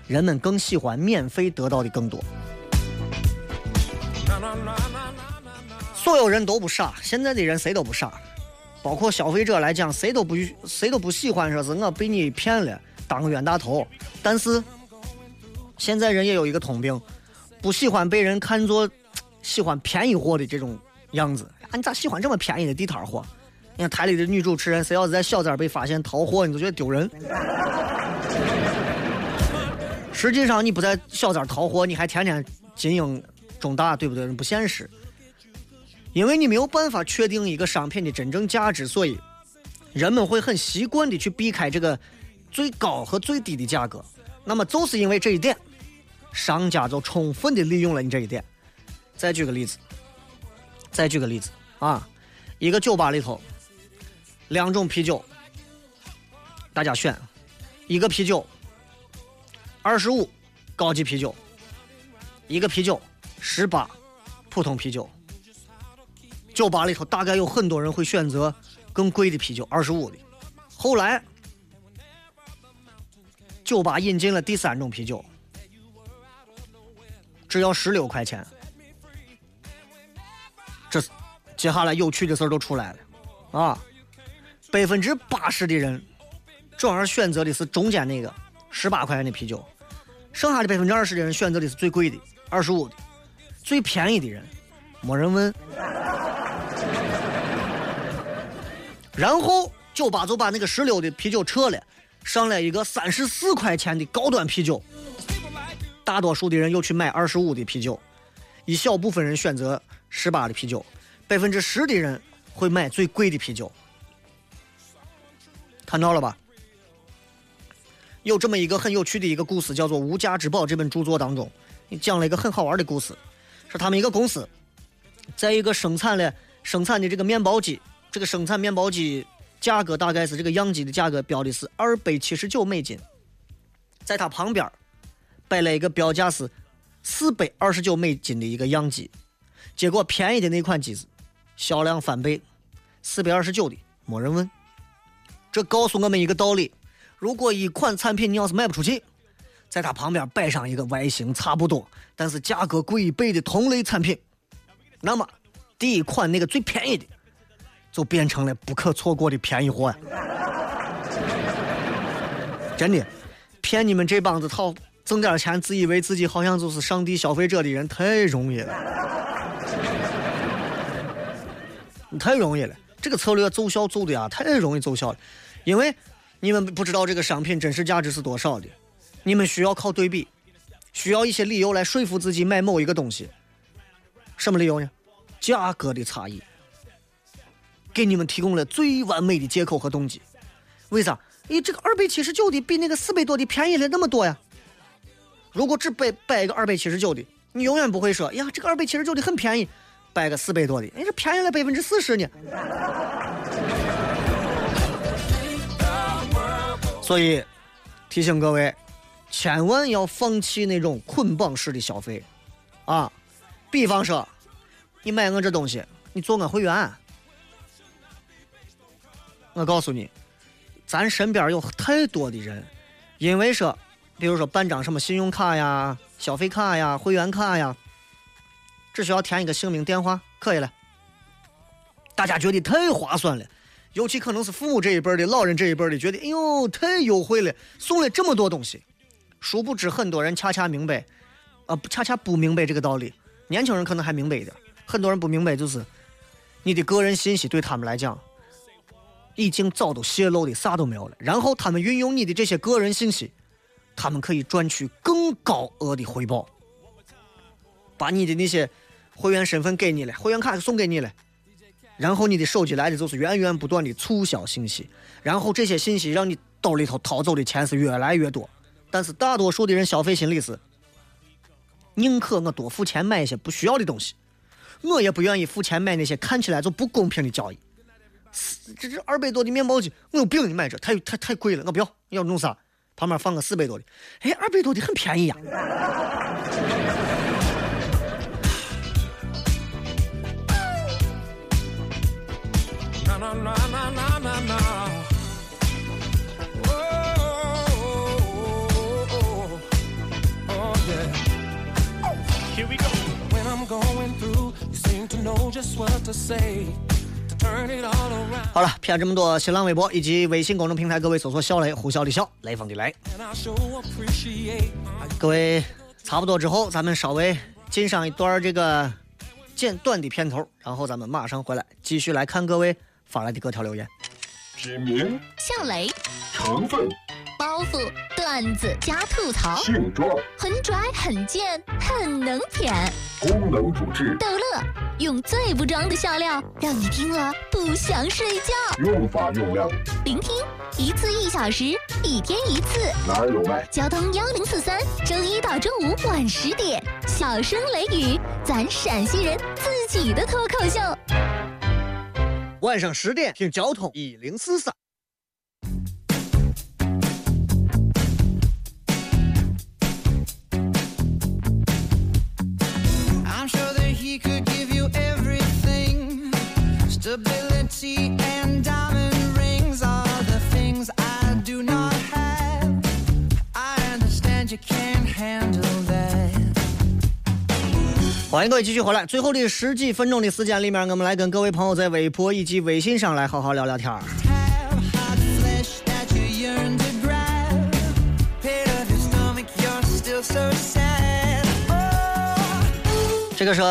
人们更喜欢免费得到的更多。所有人都不傻，现在的人谁都不傻，包括消费者来讲，谁都不谁都不喜欢说是我被你骗了，当个冤大头，但是。现在人也有一个通病，不喜欢被人看作喜欢便宜货的这种样子。啊，你咋喜欢这么便宜的地摊货？你看台里的女主持人，谁要是在小寨被发现淘货，你都觉得丢人。实际上，你不在小寨淘货，你还天天经营中大，对不对？不现实。因为你没有办法确定一个商品的真正价值，所以人们会很习惯的去避开这个最高和最低的价格。那么，就是因为这一点。商家就充分的利用了你这一点。再举个例子，再举个例子啊，一个酒吧里头，两种啤酒，大家选，一个啤酒二十五，高级啤酒；一个啤酒十八，普通啤酒。酒吧里头大概有很多人会选择更贵的啤酒，二十五的。后来，酒吧引进了第三种啤酒。只要十六块钱，这接下来有趣的事儿都出来了。啊，百分之八十的人转而选择的是中间那个十八块钱的啤酒，剩下的百分之二十的人选择的是最贵的二十五的，最便宜的人没人问。然后酒吧就把那个十六的啤酒撤了，上来一个三十四块钱的高端啤酒，大多数的人又去买二十五的啤酒，一小部分人选择十八的啤酒，百分之十的人会买最贵的啤酒。看到了吧？有这么一个很有趣的一个故事，叫做《无价之宝》这本著作当中，讲了一个很好玩的故事，是他们一个公司，在一个生产了生产的这个面包机。这个生产面包机价格大概是这个样机的价格标的是二百七十九美金，在它旁边摆了一个标价是四百二十九美金的一个样机，结果便宜的那款机子销量翻倍，四百二十九的没人问。这告诉我们一个道理：如果一款产品你要是卖不出去，在它旁边摆上一个外形差不多但是价格贵一倍的同类产品，那么第一款那个最便宜的。就变成了不可错过的便宜货呀！真的，骗你们这帮子套挣点钱，自以为自己好像就是上帝消费者的人，太容易了，太容易了。这个策略奏效奏的呀，太容易奏效了。因为你们不知道这个商品真实价值是多少的，你们需要靠对比，需要一些理由来说服自己买某一个东西。什么理由呢？价格的差异。给你们提供了最完美的借口和动机，为啥？你这个二百七十九的比那个四百多的便宜了那么多呀！如果只摆摆一个二百七十九的，你永远不会说呀，这个二百七十九的很便宜，摆个四百多的，哎，这便宜了百分之四十呢。所以提醒各位，千万要放弃那种捆绑式的消费啊！比方说，你买我这东西，你做我会员。我告诉你，咱身边有太多的人，因为说，比如说办张什么信用卡呀、消费卡呀、会员卡呀，只需要填一个姓名、电话，可以了。大家觉得太划算了，尤其可能是父母这一辈的、老人这一辈的，觉得哎呦太优惠了，送了这么多东西。殊不知，很多人恰恰明白，啊，恰恰不明白这个道理。年轻人可能还明白一点，很多人不明白，就是你的个人信息对他们来讲。已经早都泄露的啥都没有了，然后他们运用你的这些个人信息，他们可以赚取更高额的回报，把你的那些会员身份给你了，会员卡送给你了，然后你的手机来的就是源源不断的促销信息，然后这些信息让你兜里头掏走的钱是越来越多，但是大多数的人消费心理是，宁可我多付钱买一些不需要的东西，我也不愿意付钱买那些看起来就不公平的交易。这这二百多的面包机，我有病！你买这太太太贵了，我不要。要弄啥？旁边放个四百多的。哎，二百多的很便宜呀。好了，骗这么多，新浪微博以及微信公众平台，各位搜索“小雷”，呼啸的笑，雷锋的雷。各位，差不多之后，咱们稍微进上一段这个简短的片头，然后咱们马上回来，继续来看各位发来的各条留言。指名笑雷，成分包袱、段子加吐槽，性状很拽、很贱、很能舔，功能主治逗乐，用最不装的笑料，让你听了不想睡觉。用法用量聆听一次一小时，一天一次。哪儿有卖？交通幺零四三，周一到周五晚十点，小声雷雨，咱陕西人自己的脱口秀。晚上十点听交通一零四三。欢迎各位继续回来，最后的十几分钟的时间里面，我们来跟各位朋友在微博以及微信上来好好聊聊天儿。这个是，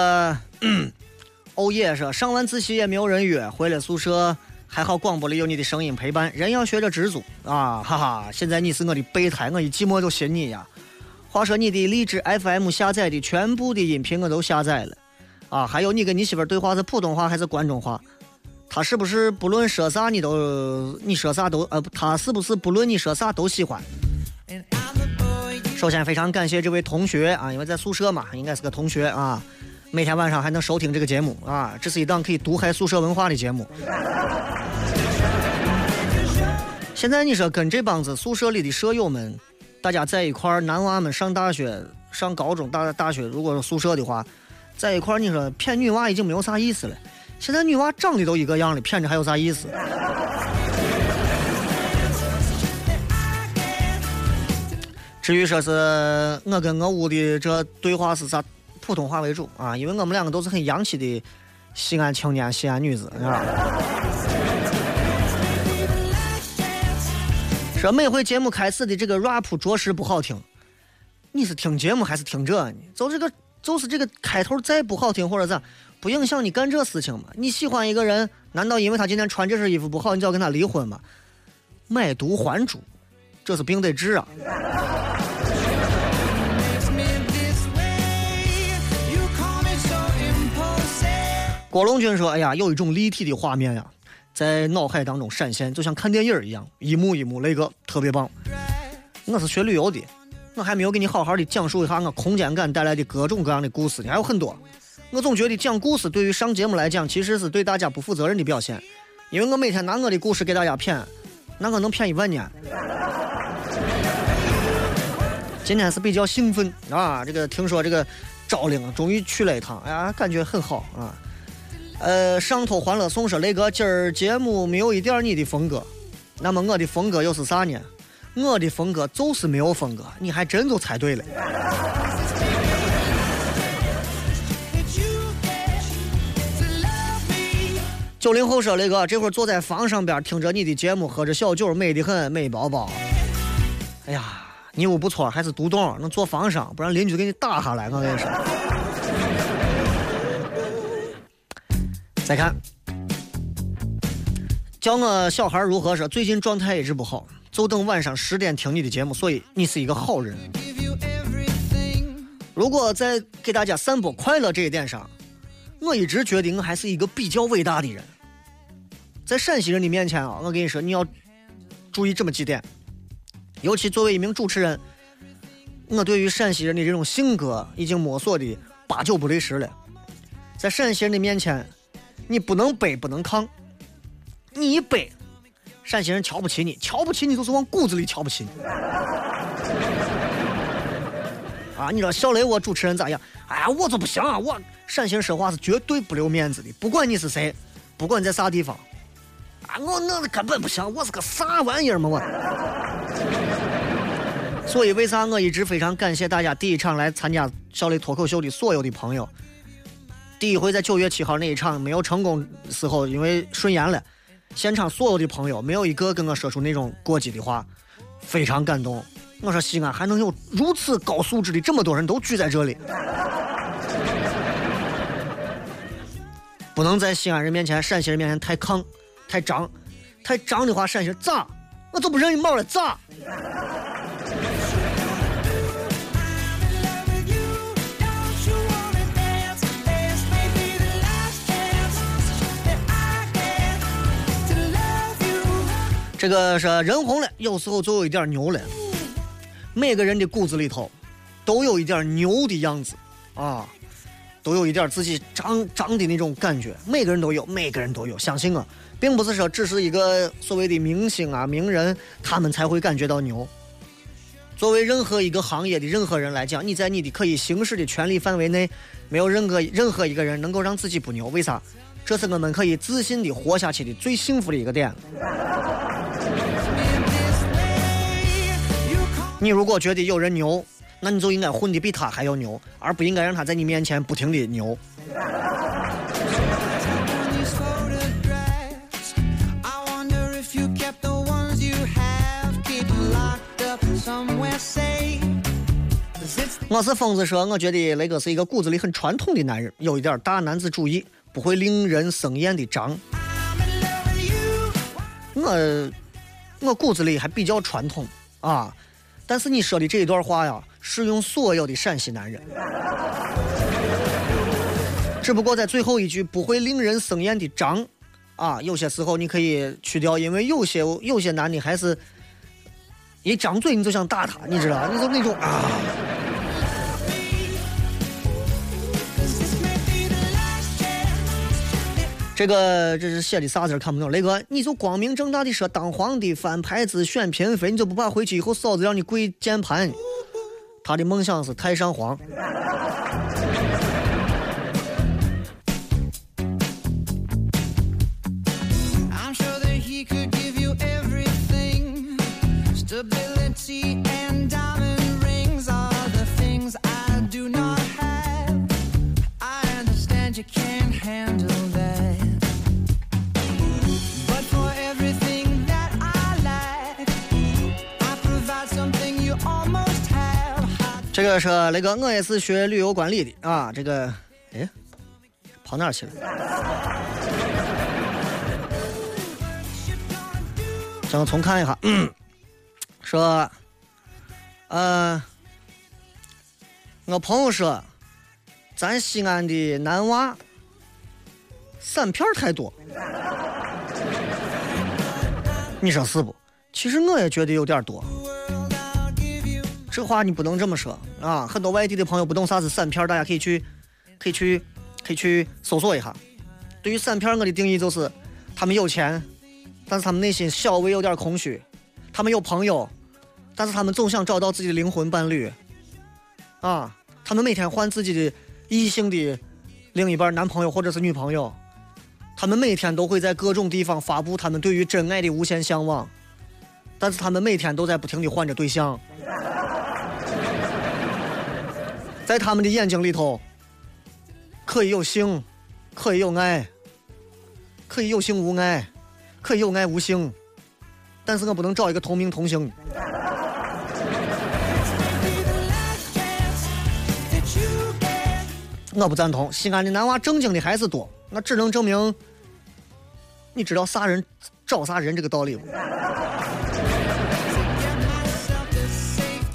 嗯，欧耶是上完自习也没有人约，回了宿舍还好广播里有你的声音陪伴。人要学着知足啊，哈哈！现在你是我的备胎，我一寂寞就寻你呀。话说你的荔枝 FM 下载的全部的音频我都下载了，啊，还有你跟你媳妇对话是普通话还是关中话？他是不是不论说啥你都你说啥都呃，他是不是不论你说啥都喜欢？首先非常感谢这位同学啊，因为在宿舍嘛，应该是个同学啊，每天晚上还能收听这个节目啊，这是一档可以毒害宿舍文化的节目。现在你说跟这帮子宿舍里的舍友们，大家在一块儿，男娃们上大学、上高中、大大学，如果是宿舍的话，在一块儿，你说骗女娃已经没有啥意思了。现在女娃长得都一个样了，骗着还有啥意思？至于说是我跟我屋的这对话是啥，普通话为主啊，因为我们两个都是很洋气的西安青年、西安女子，是吧？说每回节目开始的这个 rap 着实不好听，你是听节目还是听这呢？就这个就是这个开头再不好听或者咋，不影响你干这事情吗？你喜欢一个人，难道因为他今天穿这身衣服不好，你就要跟他离婚吗？买椟还珠，这是病得治啊！郭龙军说：“哎呀，有一种立体的画面呀，在脑海当中闪现，就像看电影一样，一幕一幕，那个特别棒。我是学旅游的，我还没有给你好好的讲述一下我空间感带来的各种各样的故事呢，还有很多。我总觉得讲故事对于上节目来讲，其实是对大家不负责任的表现，因为我每天拿我的故事给大家谝，那我能谝一万年。今天是比较兴奋啊，这个听说这个昭陵终于去了一趟，哎呀，感觉很好啊。呃，上头欢乐颂说雷哥今儿节目没有一点你的风格，那么我的风格又是啥呢？我的风格就是没有风格，你还真就猜对了。九零后说雷哥这会儿坐在房上边听着你的节目，喝着小酒，美得很，美宝宝。哎呀，你屋不错，还是独栋，能坐房上，不然邻居给你打下来。我跟你说。再看，教我小孩如何说，最近状态一直不好，就等晚上十点听你的节目，所以你是一个好人。如果在给大家散播快乐这一点上，我一直觉得我还是一个比较伟大的人。在陕西人的面前啊，我跟你说，你要注意这么几点，尤其作为一名主持人，我对于陕西人的这种性格已经摸索的八九不离十了。在陕西人的面前，你不能背，不能扛，你一背，陕西人瞧不起你，瞧不起你就是往骨子里瞧不起你。啊，你知道小雷我主持人咋样？哎呀，我就不行啊！我陕西人说话是绝对不留面子的，不管你是谁，不管你在啥地方，啊，我那根本不行，我是个啥玩意儿嘛我。所以为啥我一直非常感谢大家第一场来参加小雷脱口秀的所有的朋友。第一回在九月七号那一场没有成功时候，因为顺延了，现场所有的朋友没有一个跟我说出那种过激的话，非常感动。我说西安还能有如此高素质的这么多人都聚在这里，不能在西安人面前、陕西人面前太亢、太张，太张的话，陕西人咋？我就不认你毛了，咋？这个是人红了，有时候就有一点牛了。每个人的骨子里头都有一点牛的样子啊，都有一点自己长长的那种感觉。每个人都有，每个人都有，相信我，并不是说只是一个所谓的明星啊、名人，他们才会感觉到牛。作为任何一个行业的任何人来讲，你在你的可以行使的权利范围内，没有任何任何一个人能够让自己不牛。为啥？这是我们可以自信的活下去的最幸福的一个点。你如果觉得有人牛，那你就应该混的比他还要牛，而不应该让他在你面前不停的牛。我是疯子说，我觉得雷哥是一个骨子里很传统的男人，有一点大男子主义，不会令人生厌的张。我我骨子里还比较传统啊，但是你说的这一段话呀，适用所有的陕西男人。只不过在最后一句不会令人生厌的张啊，有些时候你可以去掉，因为有些有些男的还是一张嘴你就想打他，你知道？你就那种啊。这个这是写的啥字看不懂。雷哥，你就光明正大的说当皇帝翻牌子选嫔妃，你就不怕回去以后嫂子让你跪键盘？他的梦想是太上皇。How 这个，我也是学旅游管理的啊。这个，哎，跑哪儿去了？让我重看一下。说，呃，我朋友说，咱西安的男娃散片太多。你说是不？其实我也觉得有点多。这话你不能这么说啊！很多外地的朋友不懂啥是散片，大家可以去，可以去，可以去搜索一下。对于散片，我的定义就是，他们有钱，但是他们内心稍微有点空虚；他们有朋友，但是他们总想找到自己的灵魂伴侣。啊，他们每天换自己的异性的另一半男朋友或者是女朋友，他们每天都会在各种地方发布他们对于真爱的无限向往，但是他们每天都在不停的换着对象。在他们的眼睛里头，可以有性，可以有爱，可以有性无爱，可以有爱无性，但是我不能找一个同名同姓的。我不赞同。西安的男娃正经的还是多，那只能证明，你知道啥人找啥人这个道理不？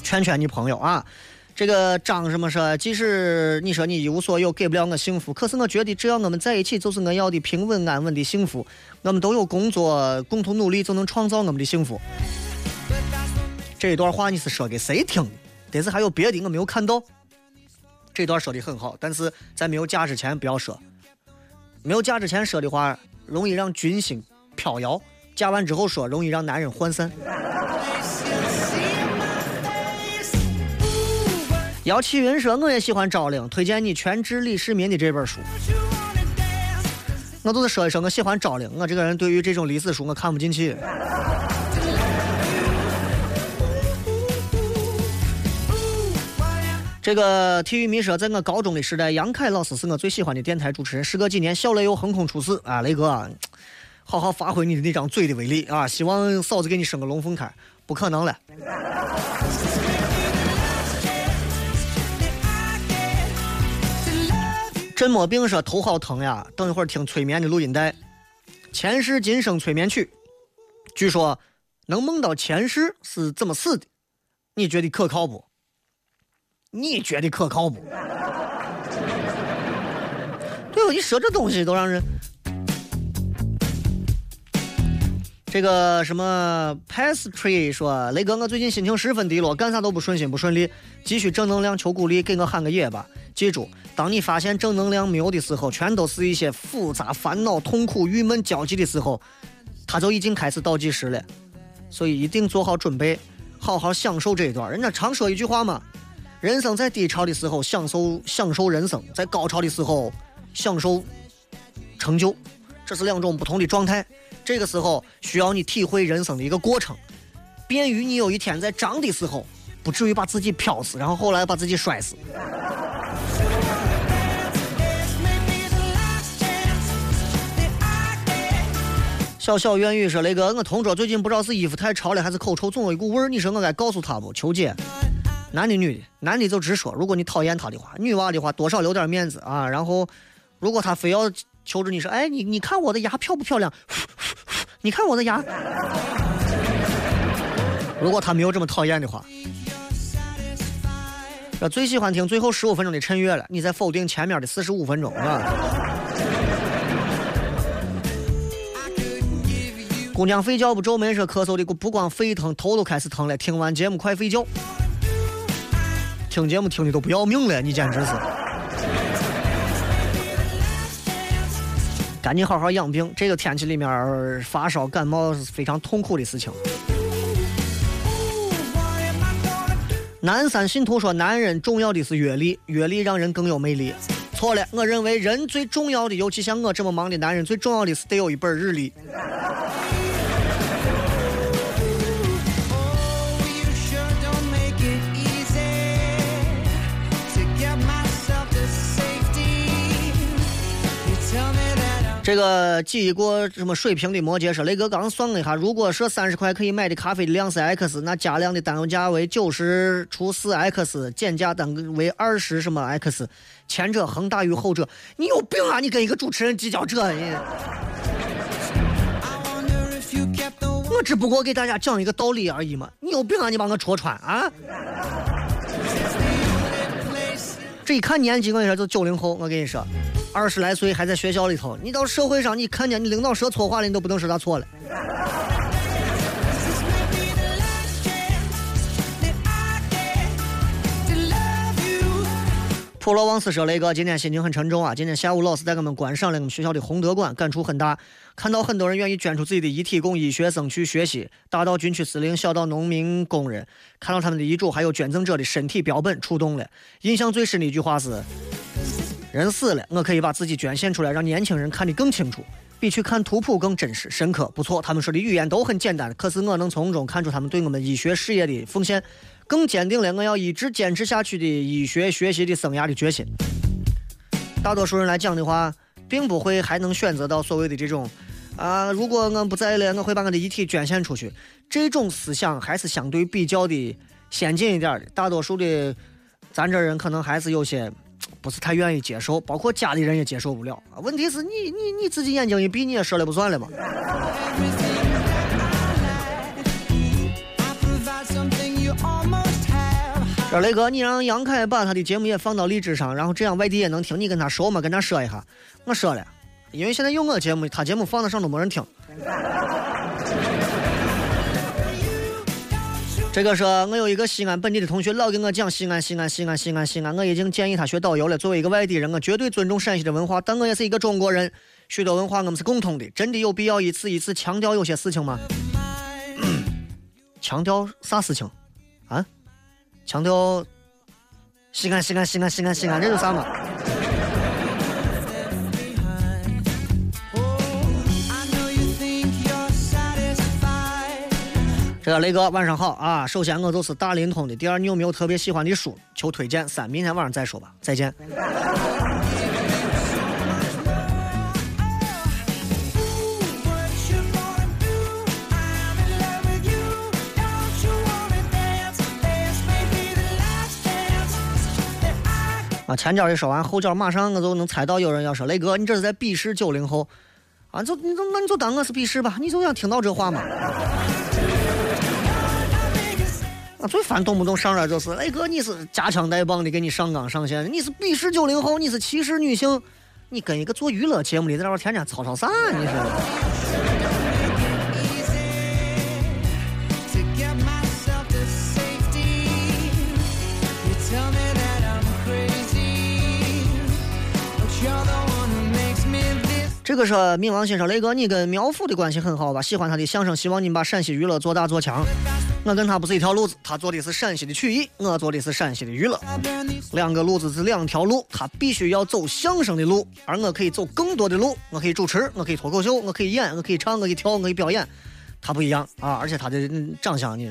劝劝你朋友啊，这个张什么说，即使你说你一无所有，给不了我幸福，可是我觉得只要我们在一起，就是我要的平稳安稳的幸福。我们都有工作，共同努力，就能创造我们的幸福。这一段话你是说给谁听的？但是还有别的，我没有看到。这段说的很好，但是在没有嫁之前不要说。没有嫁之前说的话，容易让军心飘摇；嫁完之后说，容易让男人涣散。姚启云说：“我也喜欢昭陵，推荐你《全知李世民》的这本书。我就是说一声，我喜欢昭陵。我这个人对于这种历史书我看不进去。这个体育迷说，在我高中的时代，杨凯老师是我最喜欢的电台主持人。时隔几年，小雷又横空出世啊，雷哥，好好发挥你的那张嘴的威力啊！希望嫂子给你生个龙凤胎，不可能了。真没病说头好疼呀，等一会儿听催眠的录音带，前世今生催眠曲，据说能梦到前世是怎么死的，你觉得可靠不？你觉得可靠不？对吧？你说这东西都让人。这个什么 pastry 说，雷哥，我最近心情十分低落，干啥都不顺心不顺利，急需正能量，求鼓励，给我喊个爷吧。记住，当你发现正能量没有的时候，全都是一些复杂、烦恼、痛苦、郁闷焦急的时候，它就已经开始倒计时了。所以一定做好准备，好好享受这一段。人家常说一句话嘛，人生在低潮的时候享受享受人生，在高潮的时候享受成就，这是两种不同的状态。这个时候需要你体会人生的一个过程，便于你有一天在涨的时候不至于把自己飘死，然后后来把自己摔死。小小怨语说：“雷哥，我同桌最近不知道是衣服太潮了还是口臭，总有一股味儿。你说我该告诉他不？求解。男的女的，男的就直说。如果你讨厌他的话，女娃的话多少留点面子啊。然后，如果他非要求着你说，哎，你你看我的牙漂不漂亮？你看我的牙。如果他没有这么讨厌的话，我最喜欢听最后十五分钟的衬乐了。你在否定前面的四十五分钟啊？姑娘睡觉不皱眉说咳嗽的不光肺疼，头都开始疼了。听完节目快睡觉，听节目听的都不要命了，你简直是！赶紧好好养病，这个天气里面发烧感冒是非常痛苦的事情。南山信徒说，男人重要的是阅历，阅历让人更有魅力。错了，我认为人最重要的，尤其像我这么忙的男人，最重要的是得有一本日历。这个记忆过什么水平的摩羯说，雷哥刚算了一下，如果是三十块可以买的咖啡的量是 X，那加量的单价为九十除四 X，减价单个为二十什么 X，前者恒大于后者。你有病啊！你跟一个主持人计较这？我只不过给大家讲一个道理而已嘛。你有病啊！你把我戳穿啊！这一看年纪，我跟你说，就九零后。我跟你说，二十来岁还在学校里头，你到社会上，你看见你领导说错话了，你都不能说他错了。普罗旺斯说：“雷哥，今天心情很沉重啊！今天下午老师带我们观赏了我们学校的洪德馆，感触很大。看到很多人愿意捐出自己的遗体供医学生去学习，大到军区司令，小到农民工人，看到他们的遗嘱，还有捐赠者的身体标本，触动了。印象最深的一句话是：人死了，我可以把自己捐献出来，让年轻人看得更清楚，比去看图谱更真实深刻。不错，他们说的语言都很简单，可是我能从中看出他们对我们医学事业的奉献。”更坚定了我要一直坚持下去的医学学习的生涯的决心。大多数人来讲的话，并不会还能选择到所谓的这种，啊，如果我不在了，我会把我的遗体捐献出去。这种思想还是相对比较的先进一点的。大多数的咱这人可能还是有些不是太愿意接受，包括家里人也接受不了。问题是你你你自己眼睛一闭，你也说了不算了嘛。这雷哥，你让杨凯把他的节目也放到荔枝上，然后这样外地也能听。你跟他说嘛，跟他说一下。我说了，因为现在有我节目，他节目放得上都没人听。这个说，我有一个西安本地的同学，老跟我讲西安，西安，西安，西安，西安。我已经建议他学导游了。作为一个外地人，我绝对尊重陕西的文化，但我也是一个中国人，许多文化我们是共通的。真的有必要一次一次强调有些事情吗？强调啥事情？啊？强调西安，西安，西安，西安，西安，这是啥嘛？这个雷哥晚上好啊！首先我就是大临通的，第二你有没有特别喜欢的书？求推荐。三明天晚上再说吧，再见。啊，前脚一说完，后脚马上我就能猜到有人要说雷哥，你这是在鄙视九零后啊？就你就那你就当我是鄙视吧，你就想听到这话吗？啊，最烦动不动上来就是哎哥，你是夹枪带棒的给你上纲上线，你是鄙视九零后，你是歧视女性，你跟一个做娱乐节目的在那天天吵吵啥？你是？这个是冥王先生，雷哥，你跟苗阜的关系很好吧？喜欢他的相声，希望你把陕西娱乐做大做强。我跟他不是一条路子，他做的是陕西的曲艺，我做的是陕西的娱乐。两个路子是两条路，他必须要走相声的路，而我可以走更多的路。我可以主持，我可以脱口秀，我可以演，我可以唱，我可以跳，我可以表演。他不一样啊，而且他的长相你。